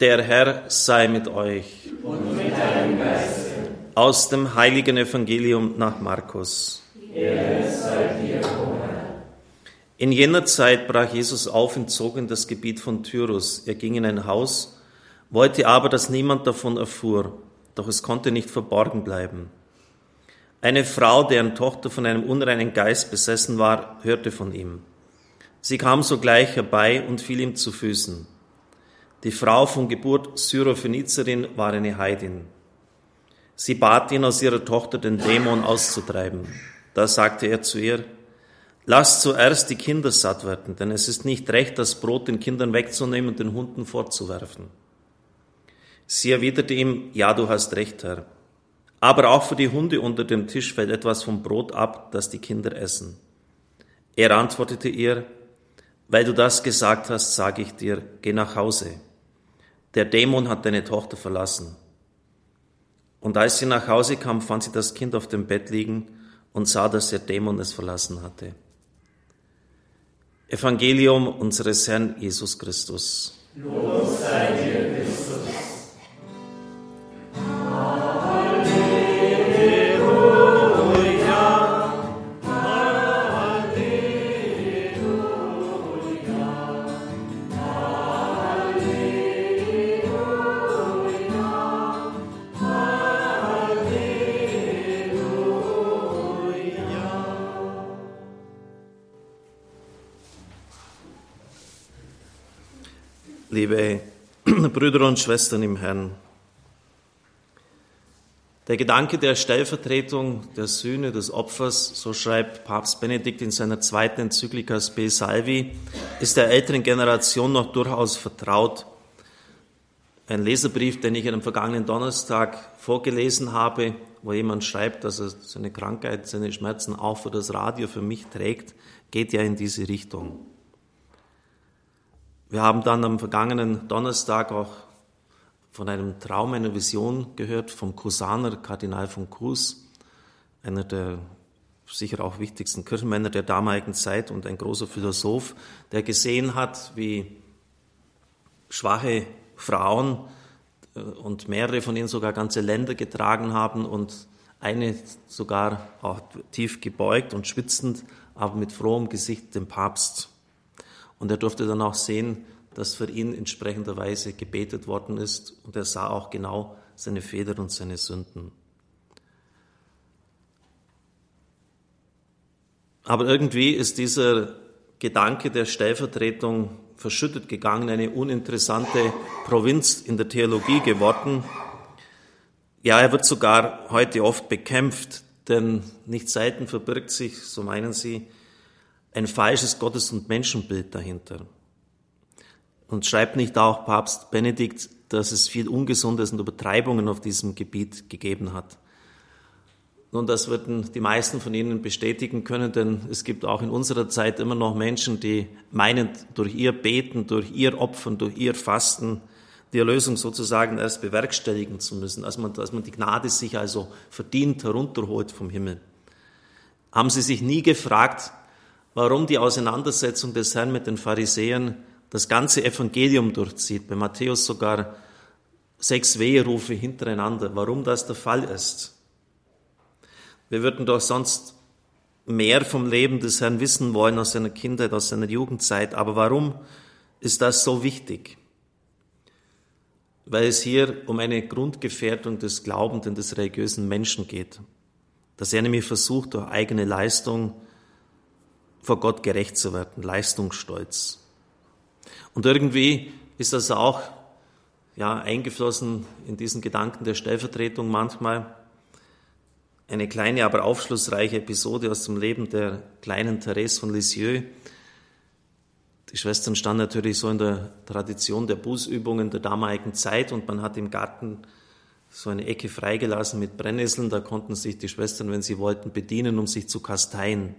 Der Herr sei mit euch. Und mit deinem Geiste. Aus dem heiligen Evangelium nach Markus. Sei dir, o In jener Zeit brach Jesus auf und zog in das Gebiet von Tyrus. Er ging in ein Haus, wollte aber, dass niemand davon erfuhr, doch es konnte nicht verborgen bleiben. Eine Frau, deren Tochter von einem unreinen Geist besessen war, hörte von ihm. Sie kam sogleich herbei und fiel ihm zu Füßen. Die Frau von Geburt Syrophenizerin war eine Heidin. Sie bat ihn, aus ihrer Tochter den Dämon auszutreiben. Da sagte er zu ihr, Lasst zuerst die Kinder satt werden, denn es ist nicht recht, das Brot den Kindern wegzunehmen und den Hunden fortzuwerfen. Sie erwiderte ihm, Ja, du hast recht, Herr. Aber auch für die Hunde unter dem Tisch fällt etwas vom Brot ab, das die Kinder essen. Er antwortete ihr, Weil du das gesagt hast, sage ich dir, geh nach Hause der Dämon hat deine Tochter verlassen. Und als sie nach Hause kam, fand sie das Kind auf dem Bett liegen und sah, dass der Dämon es verlassen hatte. Evangelium unseres Herrn Jesus Christus. Lob sei dir, liebe Brüder und Schwestern im Herrn. Der Gedanke der Stellvertretung, der Sühne, des Opfers, so schreibt Papst Benedikt in seiner zweiten Enzyklika Spe Salvi, ist der älteren Generation noch durchaus vertraut. Ein Leserbrief, den ich am vergangenen Donnerstag vorgelesen habe, wo jemand schreibt, dass er seine Krankheit, seine Schmerzen auch für das Radio für mich trägt, geht ja in diese Richtung. Wir haben dann am vergangenen Donnerstag auch von einem Traum, einer Vision gehört vom Kusaner Kardinal von Cruz, einer der sicher auch wichtigsten Kirchenmänner der damaligen Zeit und ein großer Philosoph, der gesehen hat, wie schwache Frauen äh, und mehrere von ihnen sogar ganze Länder getragen haben und eine sogar auch tief gebeugt und schwitzend, aber mit frohem Gesicht dem Papst und er durfte dann auch sehen, dass für ihn entsprechenderweise gebetet worden ist und er sah auch genau seine Fehler und seine Sünden. Aber irgendwie ist dieser Gedanke der Stellvertretung verschüttet gegangen, eine uninteressante Provinz in der Theologie geworden. Ja, er wird sogar heute oft bekämpft, denn nicht selten verbirgt sich, so meinen sie, ein falsches Gottes- und Menschenbild dahinter. Und schreibt nicht auch Papst Benedikt, dass es viel Ungesundes und Übertreibungen auf diesem Gebiet gegeben hat. Nun, das würden die meisten von Ihnen bestätigen können, denn es gibt auch in unserer Zeit immer noch Menschen, die meinen, durch ihr Beten, durch ihr Opfern, durch ihr Fasten die Erlösung sozusagen erst bewerkstelligen zu müssen, als man, als man die Gnade sich also verdient herunterholt vom Himmel. Haben Sie sich nie gefragt, warum die Auseinandersetzung des Herrn mit den Pharisäern das ganze Evangelium durchzieht, bei Matthäus sogar sechs Weherufe hintereinander, warum das der Fall ist. Wir würden doch sonst mehr vom Leben des Herrn wissen wollen aus seiner Kindheit, aus seiner Jugendzeit, aber warum ist das so wichtig? Weil es hier um eine Grundgefährdung des glaubenden, des religiösen Menschen geht. Dass er nämlich versucht, durch eigene Leistung vor Gott gerecht zu werden, Leistungsstolz. Und irgendwie ist das auch ja, eingeflossen in diesen Gedanken der Stellvertretung manchmal. Eine kleine, aber aufschlussreiche Episode aus dem Leben der kleinen Therese von Lisieux. Die Schwestern standen natürlich so in der Tradition der Bußübungen der damaligen Zeit und man hat im Garten so eine Ecke freigelassen mit Brennnesseln. Da konnten sich die Schwestern, wenn sie wollten, bedienen, um sich zu kasteien.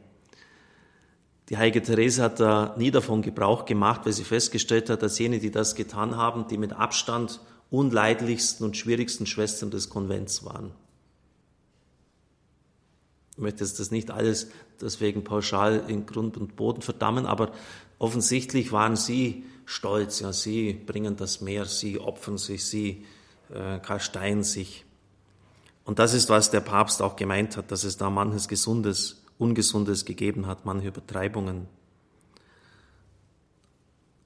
Die heilige Therese hat da nie davon Gebrauch gemacht, weil sie festgestellt hat, dass jene, die das getan haben, die mit Abstand unleidlichsten und schwierigsten Schwestern des Konvents waren. Ich möchte jetzt das nicht alles deswegen pauschal in Grund und Boden verdammen, aber offensichtlich waren sie stolz. Ja, sie bringen das Meer, sie opfern sich, sie äh, kasteien sich. Und das ist, was der Papst auch gemeint hat, dass es da manches Gesundes, Ungesundes gegeben hat, manche Übertreibungen.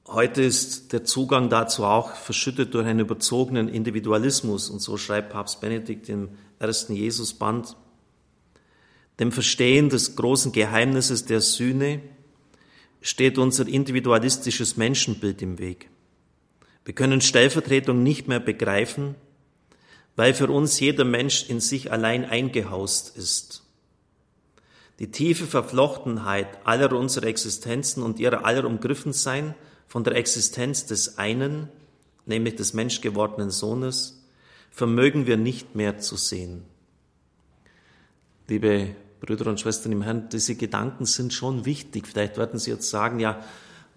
Heute ist der Zugang dazu auch verschüttet durch einen überzogenen Individualismus. Und so schreibt Papst Benedikt im ersten Jesusband, dem Verstehen des großen Geheimnisses der Sühne steht unser individualistisches Menschenbild im Weg. Wir können Stellvertretung nicht mehr begreifen, weil für uns jeder Mensch in sich allein eingehaust ist. Die tiefe Verflochtenheit aller unserer Existenzen und ihrer aller Umgriffensein von der Existenz des einen, nämlich des menschgewordenen Sohnes, vermögen wir nicht mehr zu sehen. Liebe Brüder und Schwestern im Herrn, diese Gedanken sind schon wichtig. Vielleicht werden Sie jetzt sagen, ja,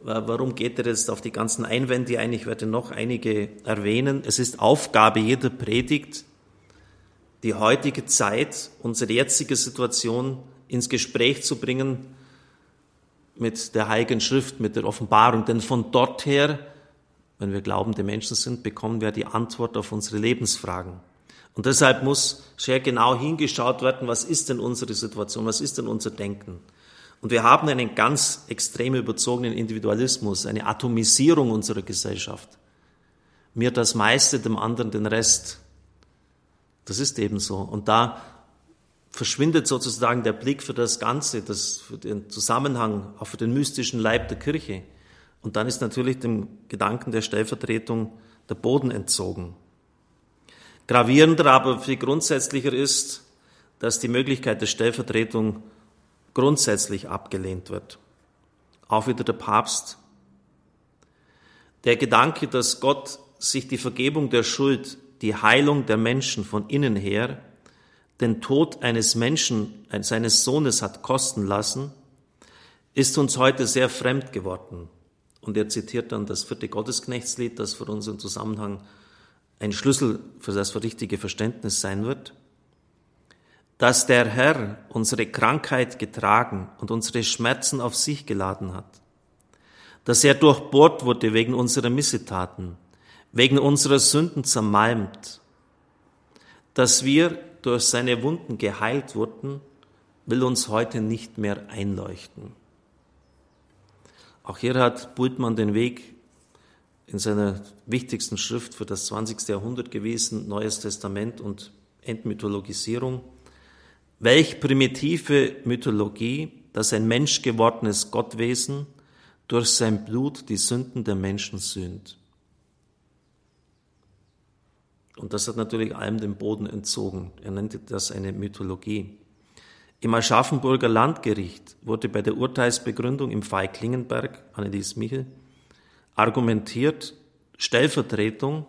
warum geht er jetzt auf die ganzen Einwände ein? Ich werde noch einige erwähnen. Es ist Aufgabe jeder Predigt, die heutige Zeit, unsere jetzige Situation ins Gespräch zu bringen mit der Heiligen Schrift, mit der Offenbarung. Denn von dort her, wenn wir glaubende Menschen sind, bekommen wir die Antwort auf unsere Lebensfragen. Und deshalb muss sehr genau hingeschaut werden, was ist denn unsere Situation, was ist denn unser Denken. Und wir haben einen ganz extrem überzogenen Individualismus, eine Atomisierung unserer Gesellschaft. Mir das meiste, dem anderen den Rest. Das ist eben so. Und da verschwindet sozusagen der Blick für das Ganze, das, für den Zusammenhang, auch für den mystischen Leib der Kirche. Und dann ist natürlich dem Gedanken der Stellvertretung der Boden entzogen. Gravierender, aber viel grundsätzlicher ist, dass die Möglichkeit der Stellvertretung grundsätzlich abgelehnt wird. Auch wieder der Papst. Der Gedanke, dass Gott sich die Vergebung der Schuld, die Heilung der Menschen von innen her, den Tod eines Menschen, seines Sohnes hat kosten lassen, ist uns heute sehr fremd geworden. Und er zitiert dann das vierte Gottesknechtslied, das für uns im Zusammenhang ein Schlüssel für das richtige Verständnis sein wird, dass der Herr unsere Krankheit getragen und unsere Schmerzen auf sich geladen hat, dass er durchbohrt wurde wegen unserer Missetaten, wegen unserer Sünden zermalmt, dass wir durch seine Wunden geheilt wurden, will uns heute nicht mehr einleuchten. Auch hier hat Bultmann den Weg in seiner wichtigsten Schrift für das 20. Jahrhundert gewesen, Neues Testament und Entmythologisierung. Welch primitive Mythologie, dass ein menschgewordenes Gottwesen durch sein Blut die Sünden der Menschen sühnt. Und das hat natürlich allem den Boden entzogen. Er nannte das eine Mythologie. Im Aschaffenburger Landgericht wurde bei der Urteilsbegründung im Fall Klingenberg, Annelies Michel, argumentiert, Stellvertretung,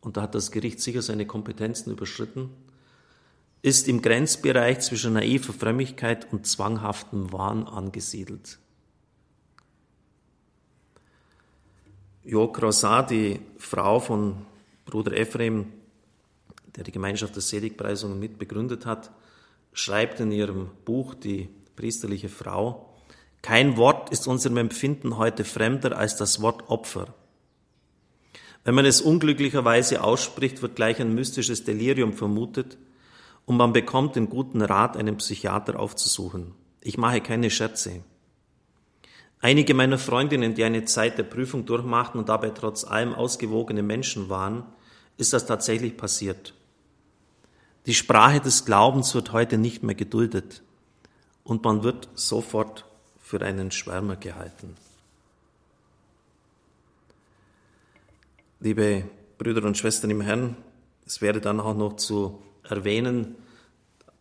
und da hat das Gericht sicher seine Kompetenzen überschritten, ist im Grenzbereich zwischen naiver Frömmigkeit und zwanghaftem Wahn angesiedelt. Jo Croissat, die Frau von Bruder Ephraim, der die Gemeinschaft der Seligpreisungen mitbegründet hat, schreibt in ihrem Buch Die priesterliche Frau, kein Wort ist unserem Empfinden heute fremder als das Wort Opfer. Wenn man es unglücklicherweise ausspricht, wird gleich ein mystisches Delirium vermutet und man bekommt den guten Rat, einen Psychiater aufzusuchen. Ich mache keine Scherze. Einige meiner Freundinnen, die eine Zeit der Prüfung durchmachten und dabei trotz allem ausgewogene Menschen waren, ist das tatsächlich passiert. Die Sprache des Glaubens wird heute nicht mehr geduldet und man wird sofort für einen Schwärmer gehalten. Liebe Brüder und Schwestern im Herrn, es wäre dann auch noch zu erwähnen,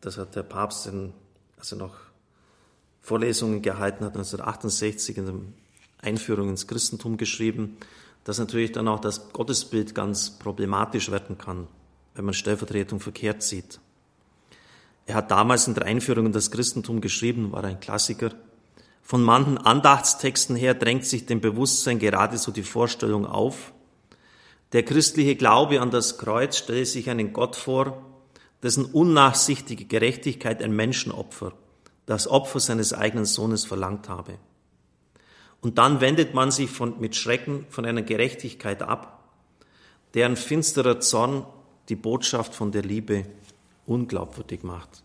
das hat der Papst, in, als er noch Vorlesungen gehalten hat, 1968 in der Einführung ins Christentum geschrieben, dass natürlich dann auch das Gottesbild ganz problematisch werden kann, wenn man Stellvertretung verkehrt sieht. Er hat damals in der Einführung in das Christentum geschrieben, war ein Klassiker, von manchen Andachtstexten her drängt sich dem Bewusstsein geradezu die Vorstellung auf, der christliche Glaube an das Kreuz stelle sich einen Gott vor, dessen unnachsichtige Gerechtigkeit ein Menschenopfer, das Opfer seines eigenen Sohnes verlangt habe. Und dann wendet man sich von, mit Schrecken von einer Gerechtigkeit ab, deren finsterer Zorn die Botschaft von der Liebe unglaubwürdig macht.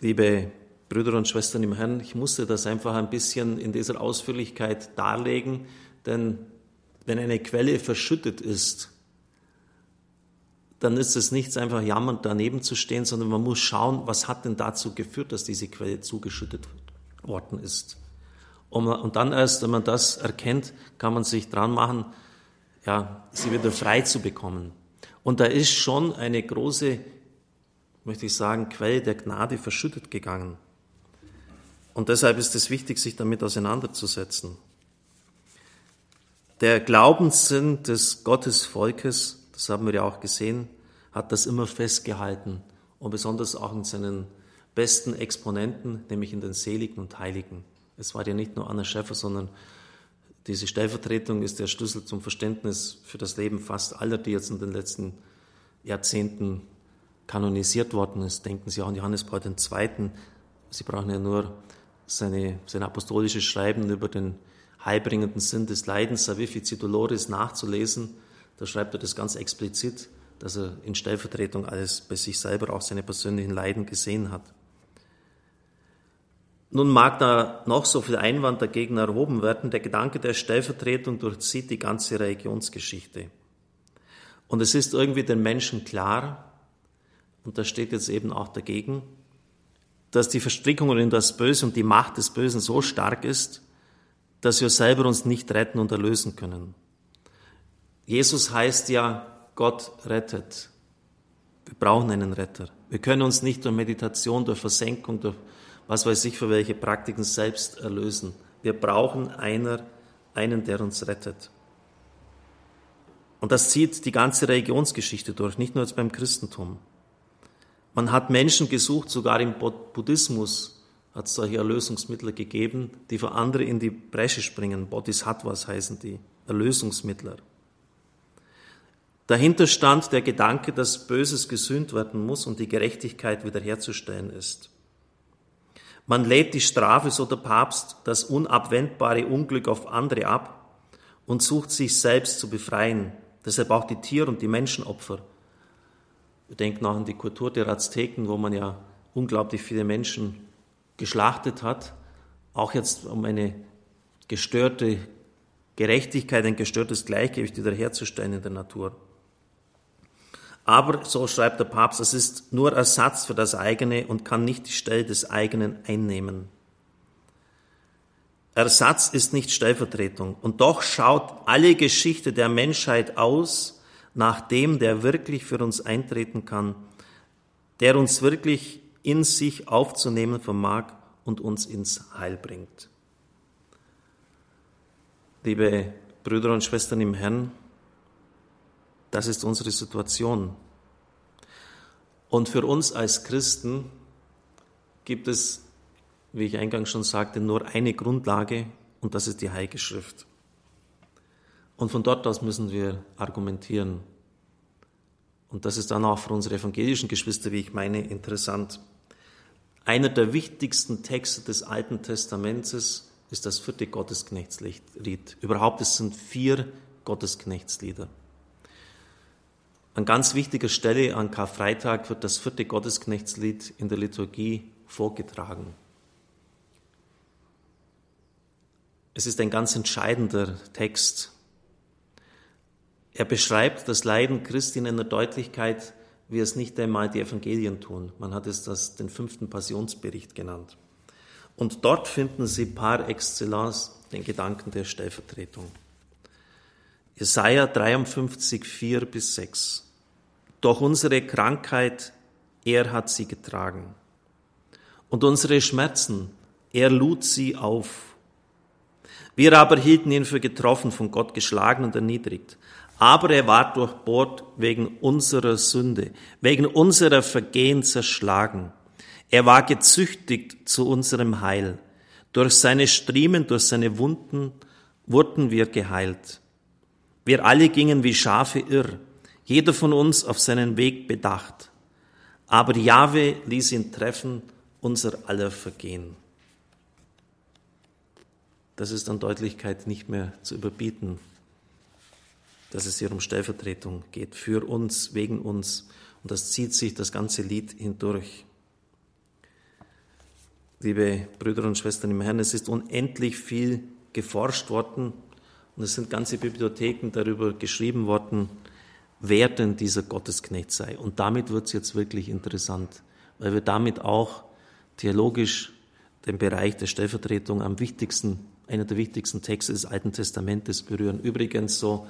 Liebe Brüder und Schwestern im Herrn, ich musste das einfach ein bisschen in dieser Ausführlichkeit darlegen, denn wenn eine Quelle verschüttet ist, dann ist es nichts einfach jammernd daneben zu stehen, sondern man muss schauen, was hat denn dazu geführt, dass diese Quelle zugeschüttet worden ist. Und dann erst, wenn man das erkennt, kann man sich dran machen, ja, sie wieder frei zu bekommen. Und da ist schon eine große, möchte ich sagen, Quelle der Gnade verschüttet gegangen. Und deshalb ist es wichtig, sich damit auseinanderzusetzen. Der Glaubenssinn des Gottesvolkes, das haben wir ja auch gesehen, hat das immer festgehalten und besonders auch in seinen besten Exponenten, nämlich in den Seligen und Heiligen. Es war ja nicht nur Anna Schäfer, sondern diese Stellvertretung ist der Schlüssel zum Verständnis für das Leben fast aller, die jetzt in den letzten Jahrzehnten kanonisiert worden ist. Denken Sie auch an Johannes Paul II. Sie brauchen ja nur seine, sein apostolisches Schreiben über den heilbringenden Sinn des Leidens, Savifici Doloris, nachzulesen. Da schreibt er das ganz explizit, dass er in Stellvertretung alles bei sich selber auch seine persönlichen Leiden gesehen hat. Nun mag da noch so viel Einwand dagegen erhoben werden, der Gedanke der Stellvertretung durchzieht die ganze Religionsgeschichte. Und es ist irgendwie den Menschen klar, und das steht jetzt eben auch dagegen, dass die Verstrickungen in das Böse und die Macht des Bösen so stark ist, dass wir selber uns nicht retten und erlösen können. Jesus heißt ja, Gott rettet. Wir brauchen einen Retter. Wir können uns nicht durch Meditation, durch Versenkung, durch was weiß ich für welche Praktiken selbst erlösen. Wir brauchen einer, einen, der uns rettet. Und das zieht die ganze Religionsgeschichte durch, nicht nur jetzt beim Christentum. Man hat Menschen gesucht, sogar im Buddhismus hat es solche Erlösungsmittel gegeben, die für andere in die Bresche springen. Bodhisattvas heißen die, Erlösungsmittler. Dahinter stand der Gedanke, dass Böses gesühnt werden muss und die Gerechtigkeit wiederherzustellen ist. Man lädt die Strafe, so der Papst, das unabwendbare Unglück auf andere ab und sucht sich selbst zu befreien. Deshalb auch die Tier- und die Menschenopfer, wir denken auch an die Kultur der Azteken, wo man ja unglaublich viele Menschen geschlachtet hat, auch jetzt um eine gestörte Gerechtigkeit, ein gestörtes Gleichgewicht wiederherzustellen in der Natur. Aber, so schreibt der Papst, es ist nur Ersatz für das eigene und kann nicht die Stelle des eigenen einnehmen. Ersatz ist nicht Stellvertretung. Und doch schaut alle Geschichte der Menschheit aus nach dem, der wirklich für uns eintreten kann, der uns wirklich in sich aufzunehmen vermag und uns ins Heil bringt. Liebe Brüder und Schwestern im Herrn, das ist unsere Situation. Und für uns als Christen gibt es, wie ich eingangs schon sagte, nur eine Grundlage und das ist die Heilige Schrift. Und von dort aus müssen wir argumentieren. Und das ist dann auch für unsere evangelischen Geschwister, wie ich meine, interessant. Einer der wichtigsten Texte des Alten Testaments ist das vierte Gottesknechtslied. Überhaupt, es sind vier Gottesknechtslieder. An ganz wichtiger Stelle an Karfreitag wird das vierte Gottesknechtslied in der Liturgie vorgetragen. Es ist ein ganz entscheidender Text er beschreibt das Leiden Christi in einer Deutlichkeit, wie es nicht einmal die Evangelien tun. Man hat es das den fünften Passionsbericht genannt. Und dort finden Sie par excellence den Gedanken der Stellvertretung. Jesaja 53, 4 bis 6. Doch unsere Krankheit, er hat sie getragen. Und unsere Schmerzen, er lud sie auf. Wir aber hielten ihn für getroffen, von Gott geschlagen und erniedrigt aber er war durchbohrt wegen unserer Sünde, wegen unserer Vergehen zerschlagen. Er war gezüchtigt zu unserem Heil. Durch seine Striemen, durch seine Wunden wurden wir geheilt. Wir alle gingen wie Schafe irr, jeder von uns auf seinen Weg bedacht. Aber Jahwe ließ ihn treffen, unser aller Vergehen. das ist an Deutlichkeit nicht mehr zu überbieten, dass es hier um Stellvertretung geht, für uns, wegen uns. Und das zieht sich das ganze Lied hindurch. Liebe Brüder und Schwestern im Herrn, es ist unendlich viel geforscht worden und es sind ganze Bibliotheken darüber geschrieben worden, wer denn dieser Gottesknecht sei. Und damit wird es jetzt wirklich interessant, weil wir damit auch theologisch den Bereich der Stellvertretung am wichtigsten, einer der wichtigsten Texte des Alten Testamentes berühren. Übrigens so,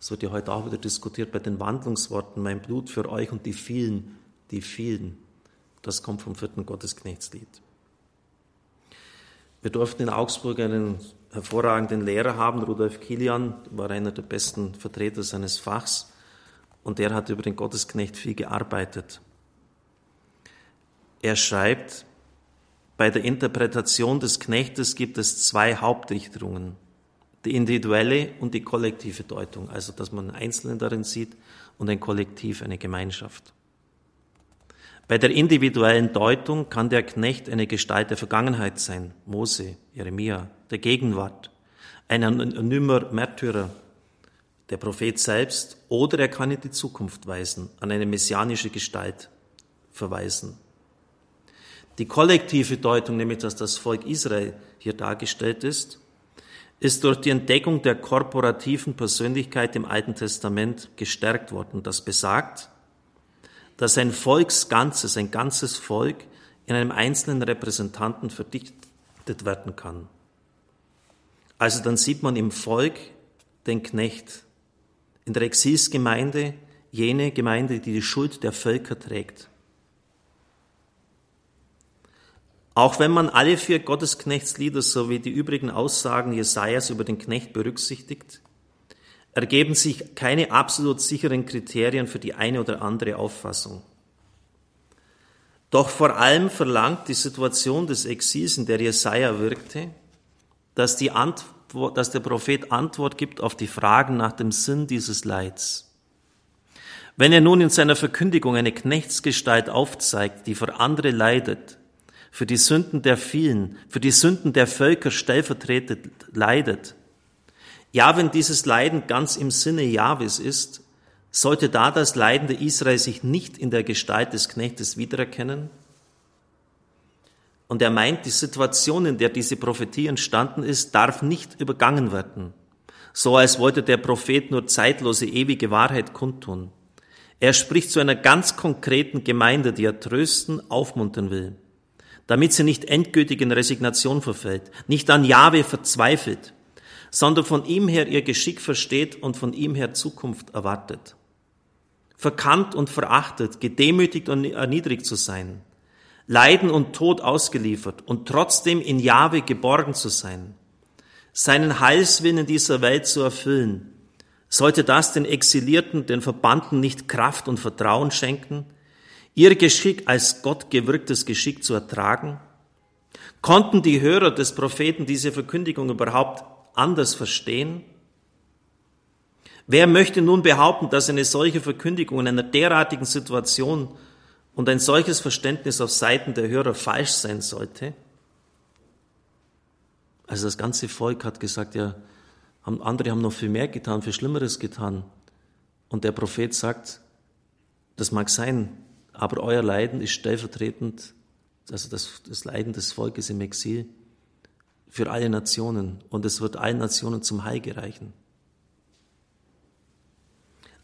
es wird ja heute auch wieder diskutiert bei den Wandlungsworten, mein Blut für euch und die vielen, die vielen. Das kommt vom vierten Gottesknechtslied. Wir durften in Augsburg einen hervorragenden Lehrer haben, Rudolf Kilian, war einer der besten Vertreter seines Fachs und der hat über den Gottesknecht viel gearbeitet. Er schreibt, bei der Interpretation des Knechtes gibt es zwei Hauptrichtungen. Die individuelle und die kollektive Deutung, also dass man einen Einzelnen darin sieht und ein Kollektiv, eine Gemeinschaft. Bei der individuellen Deutung kann der Knecht eine Gestalt der Vergangenheit sein, Mose, Jeremia, der Gegenwart, ein anonymer Märtyrer, der Prophet selbst, oder er kann in die Zukunft weisen, an eine messianische Gestalt verweisen. Die kollektive Deutung, nämlich dass das Volk Israel hier dargestellt ist, ist durch die Entdeckung der korporativen Persönlichkeit im Alten Testament gestärkt worden. Das besagt, dass ein Volksganzes, ein ganzes Volk in einem einzelnen Repräsentanten verdichtet werden kann. Also dann sieht man im Volk den Knecht, in der Exilsgemeinde jene Gemeinde, die die Schuld der Völker trägt. Auch wenn man alle vier Gottesknechtslieder sowie die übrigen Aussagen Jesajas über den Knecht berücksichtigt, ergeben sich keine absolut sicheren Kriterien für die eine oder andere Auffassung. Doch vor allem verlangt die Situation des Exils, in der Jesaja wirkte, dass, die Antwort, dass der Prophet Antwort gibt auf die Fragen nach dem Sinn dieses Leids. Wenn er nun in seiner Verkündigung eine Knechtsgestalt aufzeigt, die für andere leidet, für die Sünden der vielen, für die Sünden der Völker stellvertretend leidet. Ja, wenn dieses Leiden ganz im Sinne Jahwes ist, sollte da das Leiden der Israel sich nicht in der Gestalt des Knechtes wiedererkennen? Und er meint, die Situation, in der diese Prophetie entstanden ist, darf nicht übergangen werden. So als wollte der Prophet nur zeitlose, ewige Wahrheit kundtun. Er spricht zu einer ganz konkreten Gemeinde, die er trösten, aufmuntern will damit sie nicht endgültig in Resignation verfällt, nicht an Jahwe verzweifelt, sondern von ihm her ihr Geschick versteht und von ihm her Zukunft erwartet. Verkannt und verachtet, gedemütigt und erniedrigt zu sein, Leiden und Tod ausgeliefert und trotzdem in Jahwe geborgen zu sein, seinen Heilswillen in dieser Welt zu erfüllen, sollte das den Exilierten, den Verbannten nicht Kraft und Vertrauen schenken, ihr Geschick als Gott gewirktes Geschick zu ertragen? Konnten die Hörer des Propheten diese Verkündigung überhaupt anders verstehen? Wer möchte nun behaupten, dass eine solche Verkündigung in einer derartigen Situation und ein solches Verständnis auf Seiten der Hörer falsch sein sollte? Also das ganze Volk hat gesagt, ja, andere haben noch viel mehr getan, viel Schlimmeres getan. Und der Prophet sagt, das mag sein, aber euer Leiden ist stellvertretend, also das, das Leiden des Volkes im Exil, für alle Nationen und es wird allen Nationen zum Heil gereichen.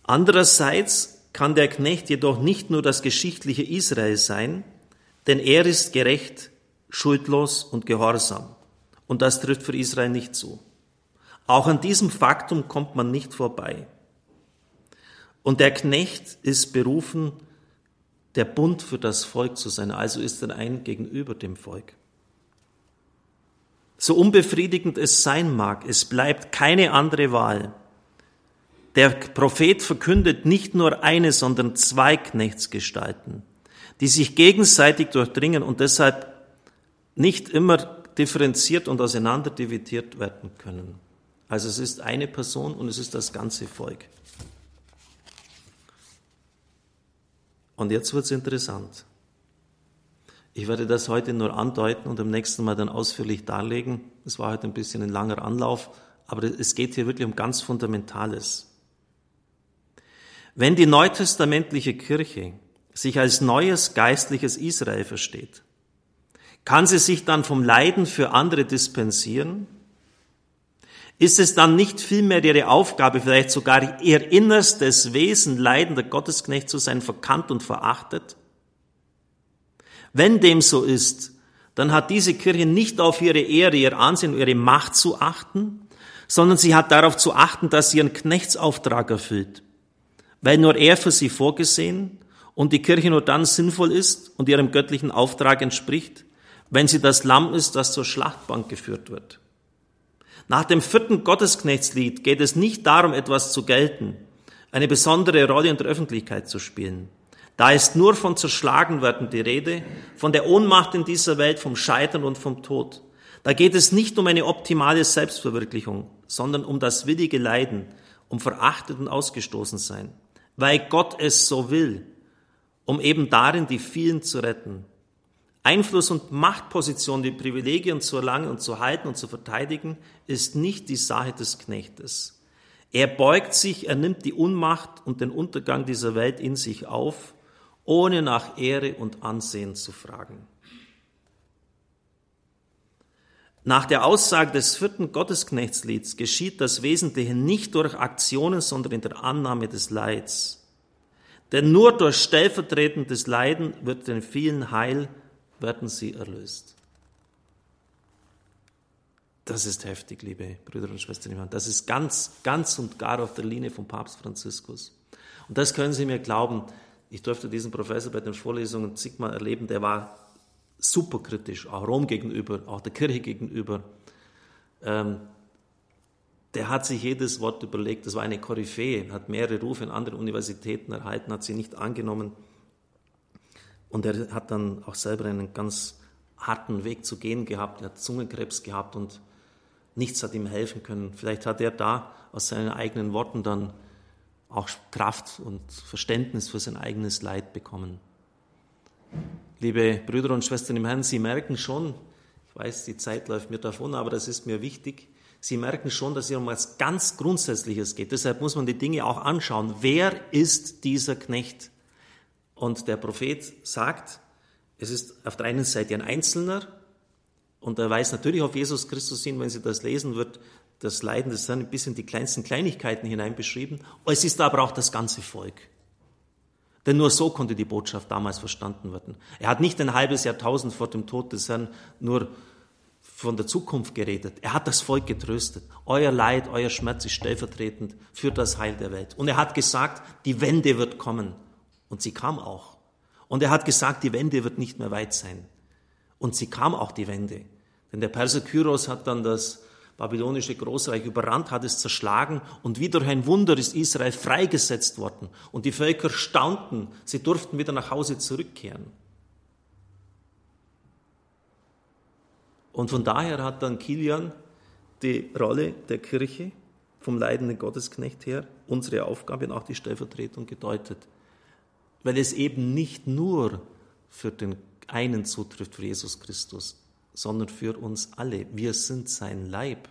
Andererseits kann der Knecht jedoch nicht nur das geschichtliche Israel sein, denn er ist gerecht, schuldlos und gehorsam. Und das trifft für Israel nicht zu. Auch an diesem Faktum kommt man nicht vorbei. Und der Knecht ist berufen, der Bund für das Volk zu sein, also ist er ein gegenüber dem Volk. So unbefriedigend es sein mag, es bleibt keine andere Wahl. Der Prophet verkündet nicht nur eine, sondern zwei Knechtsgestalten, die sich gegenseitig durchdringen und deshalb nicht immer differenziert und auseinanderdividiert werden können. Also es ist eine Person und es ist das ganze Volk. Und jetzt wird es interessant. Ich werde das heute nur andeuten und am nächsten Mal dann ausführlich darlegen. Es war heute ein bisschen ein langer Anlauf, aber es geht hier wirklich um ganz Fundamentales. Wenn die neutestamentliche Kirche sich als neues geistliches Israel versteht, kann sie sich dann vom Leiden für andere dispensieren? Ist es dann nicht vielmehr ihre Aufgabe, vielleicht sogar ihr innerstes Wesen leidender Gottesknecht zu sein, verkannt und verachtet? Wenn dem so ist, dann hat diese Kirche nicht auf ihre Ehre, ihr Ansehen, ihre Macht zu achten, sondern sie hat darauf zu achten, dass sie ihren Knechtsauftrag erfüllt, weil nur er für sie vorgesehen und die Kirche nur dann sinnvoll ist und ihrem göttlichen Auftrag entspricht, wenn sie das Lamm ist, das zur Schlachtbank geführt wird. Nach dem vierten Gottesknechtslied geht es nicht darum, etwas zu gelten, eine besondere Rolle in der Öffentlichkeit zu spielen. Da ist nur von Zerschlagenwerden die Rede, von der Ohnmacht in dieser Welt, vom Scheitern und vom Tod. Da geht es nicht um eine optimale Selbstverwirklichung, sondern um das willige Leiden, um verachtet und ausgestoßen sein, weil Gott es so will, um eben darin die vielen zu retten. Einfluss und Machtposition, die Privilegien zu erlangen und zu halten und zu verteidigen, ist nicht die Sache des Knechtes. Er beugt sich, er nimmt die Unmacht und den Untergang dieser Welt in sich auf ohne nach Ehre und Ansehen zu fragen. Nach der Aussage des vierten Gottesknechtslieds geschieht das Wesentliche nicht durch Aktionen, sondern in der Annahme des Leids. Denn nur durch stellvertretendes Leiden wird den vielen Heil, werden sie erlöst. Das ist heftig, liebe Brüder und Schwestern. Das ist ganz, ganz und gar auf der Linie von Papst Franziskus. Und das können Sie mir glauben, ich durfte diesen Professor bei den Vorlesungen zigmal erleben, der war super kritisch, auch Rom gegenüber, auch der Kirche gegenüber. Ähm, der hat sich jedes Wort überlegt, das war eine Koryphäe, hat mehrere Rufe in anderen Universitäten erhalten, hat sie nicht angenommen. Und er hat dann auch selber einen ganz harten Weg zu gehen gehabt, er hat Zungenkrebs gehabt und nichts hat ihm helfen können. Vielleicht hat er da aus seinen eigenen Worten dann auch Kraft und Verständnis für sein eigenes Leid bekommen. Liebe Brüder und Schwestern im Herrn, Sie merken schon, ich weiß, die Zeit läuft mir davon, aber das ist mir wichtig, Sie merken schon, dass es um etwas ganz Grundsätzliches geht. Deshalb muss man die Dinge auch anschauen. Wer ist dieser Knecht? Und der Prophet sagt, es ist auf der einen Seite ein Einzelner, und er weist natürlich auf Jesus Christus hin, wenn Sie das lesen, wird das Leiden des Herrn ein bisschen die kleinsten Kleinigkeiten hinein beschrieben. Es ist aber auch das ganze Volk. Denn nur so konnte die Botschaft damals verstanden werden. Er hat nicht ein halbes Jahrtausend vor dem Tod des Herrn nur von der Zukunft geredet. Er hat das Volk getröstet. Euer Leid, euer Schmerz ist stellvertretend für das Heil der Welt. Und er hat gesagt, die Wende wird kommen. Und sie kam auch. Und er hat gesagt, die Wende wird nicht mehr weit sein. Und sie kam auch, die Wende. Denn der Perser Kyros hat dann das babylonische Großreich überrannt, hat es zerschlagen und wie durch ein Wunder ist Israel freigesetzt worden. Und die Völker staunten, sie durften wieder nach Hause zurückkehren. Und von daher hat dann Kilian die Rolle der Kirche vom leidenden Gottesknecht her, unsere Aufgabe und auch die Stellvertretung gedeutet. Weil es eben nicht nur für den einen zutrifft, für Jesus Christus, sondern für uns alle. Wir sind sein Leib.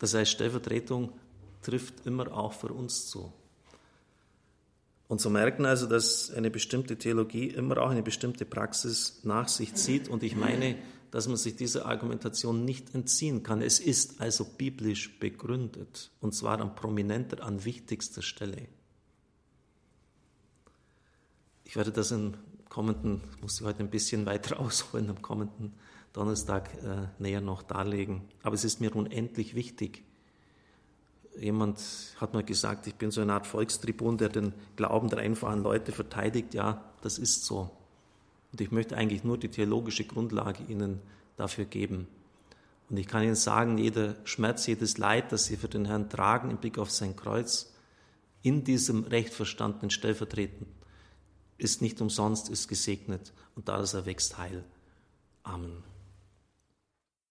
Das heißt, Stellvertretung trifft immer auch für uns zu. Und so merken also, dass eine bestimmte Theologie immer auch eine bestimmte Praxis nach sich zieht. Und ich meine, dass man sich dieser Argumentation nicht entziehen kann. Es ist also biblisch begründet, und zwar an prominenter, an wichtigster Stelle. Ich werde das in kommenden, muss ich heute ein bisschen weiter ausholen, am kommenden Donnerstag äh, näher noch darlegen. Aber es ist mir unendlich wichtig. Jemand hat mal gesagt, ich bin so eine Art Volkstribun, der den Glauben der einfachen Leute verteidigt. Ja, das ist so. Und ich möchte eigentlich nur die theologische Grundlage Ihnen dafür geben. Und ich kann Ihnen sagen, jeder Schmerz, jedes Leid, das Sie für den Herrn tragen im Blick auf sein Kreuz, in diesem recht verstandenen stellvertretenden ist nicht umsonst, ist gesegnet und daraus erwächst Heil. Amen.